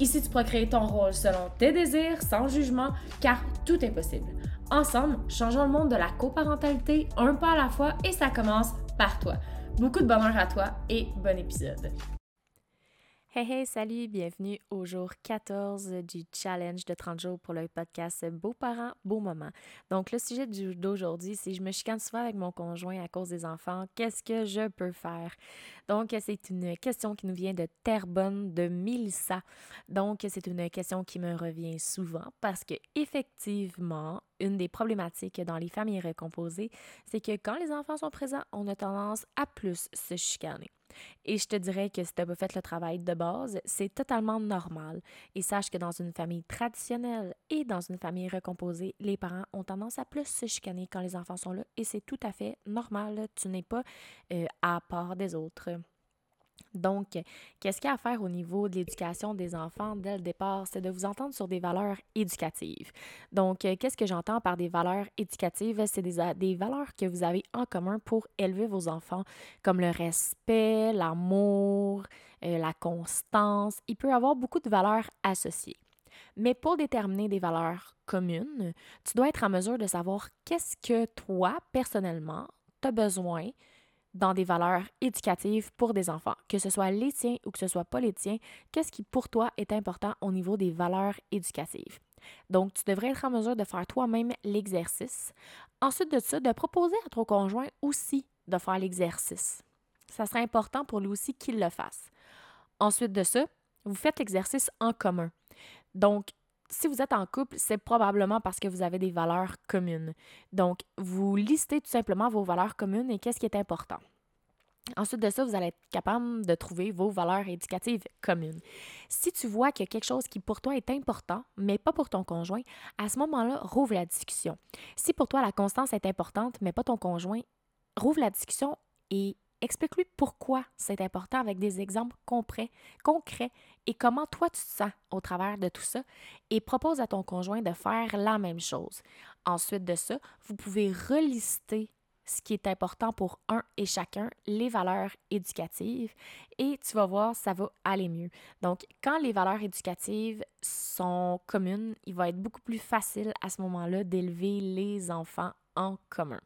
Ici, tu pourras créer ton rôle selon tes désirs, sans jugement, car tout est possible. Ensemble, changeons le monde de la coparentalité un pas à la fois et ça commence par toi. Beaucoup de bonheur à toi et bon épisode. Hey hey, salut, bienvenue au jour 14 du challenge de 30 jours pour le podcast Beaux parents, beaux moments. Donc, le sujet d'aujourd'hui, c'est je me chicane souvent avec mon conjoint à cause des enfants. Qu'est-ce que je peux faire? Donc, c'est une question qui nous vient de Terrebonne, de Mélissa. Donc, c'est une question qui me revient souvent parce que, effectivement, une des problématiques dans les familles recomposées, c'est que quand les enfants sont présents, on a tendance à plus se chicaner. Et je te dirais que si tu n'as pas fait le travail de base, c'est totalement normal. Et sache que dans une famille traditionnelle et dans une famille recomposée, les parents ont tendance à plus se chicaner quand les enfants sont là et c'est tout à fait normal. Tu n'es pas euh, à part des autres. Donc, qu'est-ce qu'il y a à faire au niveau de l'éducation des enfants dès le départ? C'est de vous entendre sur des valeurs éducatives. Donc, euh, qu'est-ce que j'entends par des valeurs éducatives? C'est des, des, valeurs que vous avez en commun pour élever vos enfants, comme le respect, l'amour, euh, la constance. Il peut y avoir beaucoup de valeurs associées. Mais pour déterminer des valeurs communes, tu dois être en mesure de savoir qu'est-ce que toi, personnellement, tu as besoin dans des valeurs éducatives pour des enfants, que ce soit les tiens ou que ce soit pas les tiens, qu'est-ce qui pour toi est important au niveau des valeurs éducatives? Donc, tu devrais être en mesure de faire toi-même l'exercice. Ensuite de ça, de proposer à ton conjoint aussi de faire l'exercice. Ça serait important pour lui aussi qu'il le fasse. Ensuite de ça, vous faites l'exercice en commun. Donc, si vous êtes en couple, c'est probablement parce que vous avez des valeurs communes. Donc, vous listez tout simplement vos valeurs communes et qu'est-ce qui est important. Ensuite de ça, vous allez être capable de trouver vos valeurs éducatives communes. Si tu vois qu'il y a quelque chose qui pour toi est important, mais pas pour ton conjoint, à ce moment-là, rouvre la discussion. Si pour toi la constance est importante, mais pas ton conjoint, rouvre la discussion et Explique-lui pourquoi c'est important avec des exemples concrets, et comment toi tu te sens au travers de tout ça et propose à ton conjoint de faire la même chose. Ensuite de ça, vous pouvez relister ce qui est important pour un et chacun, les valeurs éducatives, et tu vas voir, ça va aller mieux. Donc, quand les valeurs éducatives sont communes, il va être beaucoup plus facile à ce moment-là d'élever les enfants commun.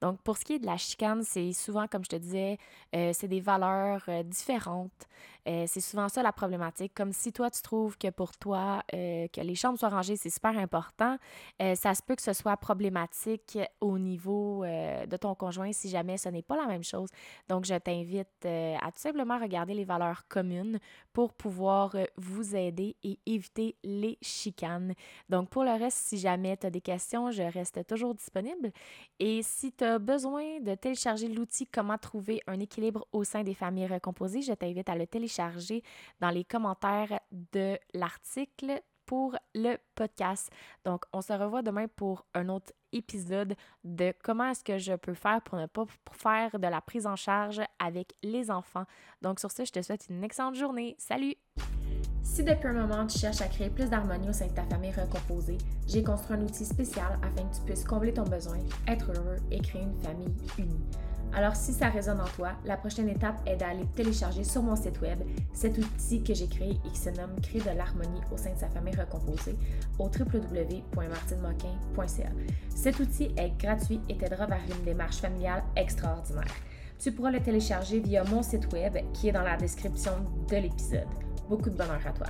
Donc, pour ce qui est de la chicane, c'est souvent, comme je te disais, euh, c'est des valeurs euh, différentes. Euh, c'est souvent ça la problématique. Comme si toi, tu trouves que pour toi, que les chambres soient rangées, c'est super important, ça se peut que ce soit problématique au niveau de ton conjoint si jamais ce n'est pas la même chose. Donc, je t'invite à tout simplement regarder les valeurs communes pour pouvoir vous aider et éviter les chicanes. Donc, pour le reste, si jamais tu as des questions, je reste toujours disponible. Et si tu as besoin de télécharger l'outil Comment trouver un équilibre au sein des familles recomposées, je t'invite à le dans les commentaires de l'article pour le podcast. Donc, on se revoit demain pour un autre épisode de comment est-ce que je peux faire pour ne pas faire de la prise en charge avec les enfants. Donc, sur ce, je te souhaite une excellente journée. Salut! Si depuis un moment tu cherches à créer plus d'harmonie au sein de ta famille recomposée, j'ai construit un outil spécial afin que tu puisses combler ton besoin, être heureux et créer une famille unie. Alors si ça résonne en toi, la prochaine étape est d'aller télécharger sur mon site web cet outil que j'ai créé et qui se nomme Créer de l'harmonie au sein de sa famille recomposée au www.martinemoquin.ca. Cet outil est gratuit et t'aidera vers une démarche familiale extraordinaire. Tu pourras le télécharger via mon site web qui est dans la description de l'épisode. Beaucoup de bonheur à toi.